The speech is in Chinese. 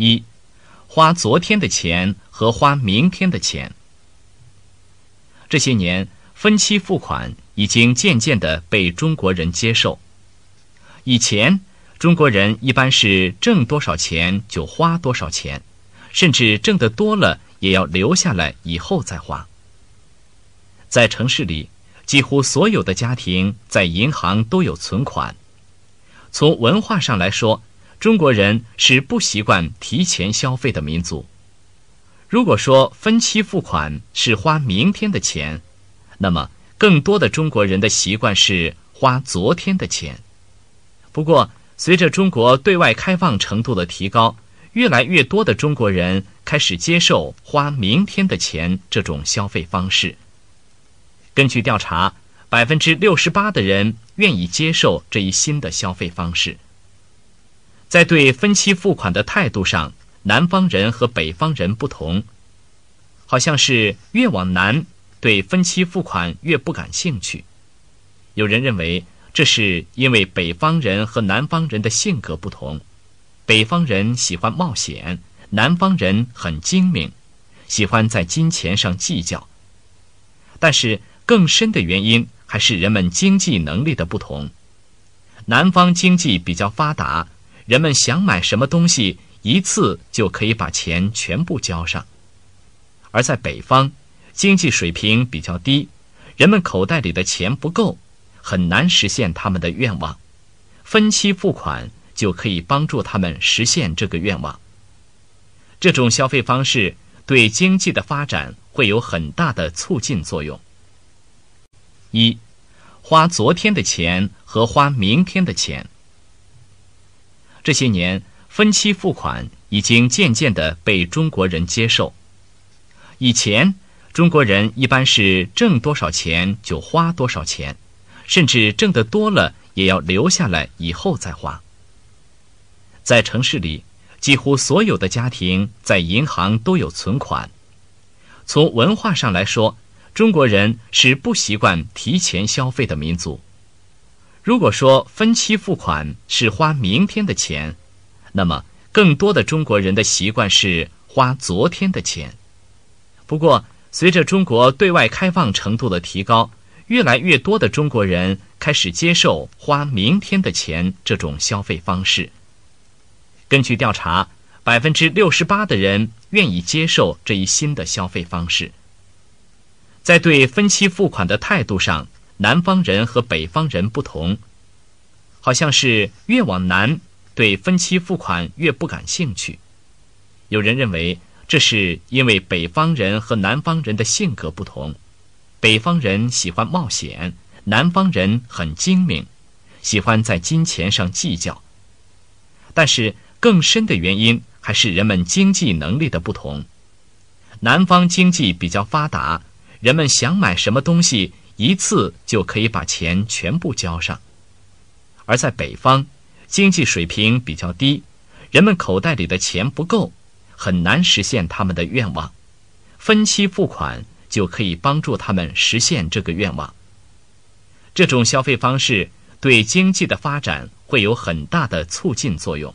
一、花昨天的钱和花明天的钱。这些年，分期付款已经渐渐的被中国人接受。以前，中国人一般是挣多少钱就花多少钱，甚至挣得多了也要留下来以后再花。在城市里，几乎所有的家庭在银行都有存款。从文化上来说，中国人是不习惯提前消费的民族。如果说分期付款是花明天的钱，那么更多的中国人的习惯是花昨天的钱。不过，随着中国对外开放程度的提高，越来越多的中国人开始接受花明天的钱这种消费方式。根据调查，百分之六十八的人愿意接受这一新的消费方式。在对分期付款的态度上，南方人和北方人不同，好像是越往南，对分期付款越不感兴趣。有人认为，这是因为北方人和南方人的性格不同，北方人喜欢冒险，南方人很精明，喜欢在金钱上计较。但是。更深的原因还是人们经济能力的不同。南方经济比较发达，人们想买什么东西，一次就可以把钱全部交上；而在北方，经济水平比较低，人们口袋里的钱不够，很难实现他们的愿望。分期付款就可以帮助他们实现这个愿望。这种消费方式对经济的发展会有很大的促进作用。一、花昨天的钱和花明天的钱。这些年，分期付款已经渐渐的被中国人接受。以前，中国人一般是挣多少钱就花多少钱，甚至挣得多了也要留下来以后再花。在城市里，几乎所有的家庭在银行都有存款。从文化上来说，中国人是不习惯提前消费的民族。如果说分期付款是花明天的钱，那么更多的中国人的习惯是花昨天的钱。不过，随着中国对外开放程度的提高，越来越多的中国人开始接受花明天的钱这种消费方式。根据调查，百分之六十八的人愿意接受这一新的消费方式。在对分期付款的态度上，南方人和北方人不同，好像是越往南，对分期付款越不感兴趣。有人认为，这是因为北方人和南方人的性格不同，北方人喜欢冒险，南方人很精明，喜欢在金钱上计较。但是更深的原因还是人们经济能力的不同，南方经济比较发达。人们想买什么东西，一次就可以把钱全部交上；而在北方，经济水平比较低，人们口袋里的钱不够，很难实现他们的愿望。分期付款就可以帮助他们实现这个愿望。这种消费方式对经济的发展会有很大的促进作用。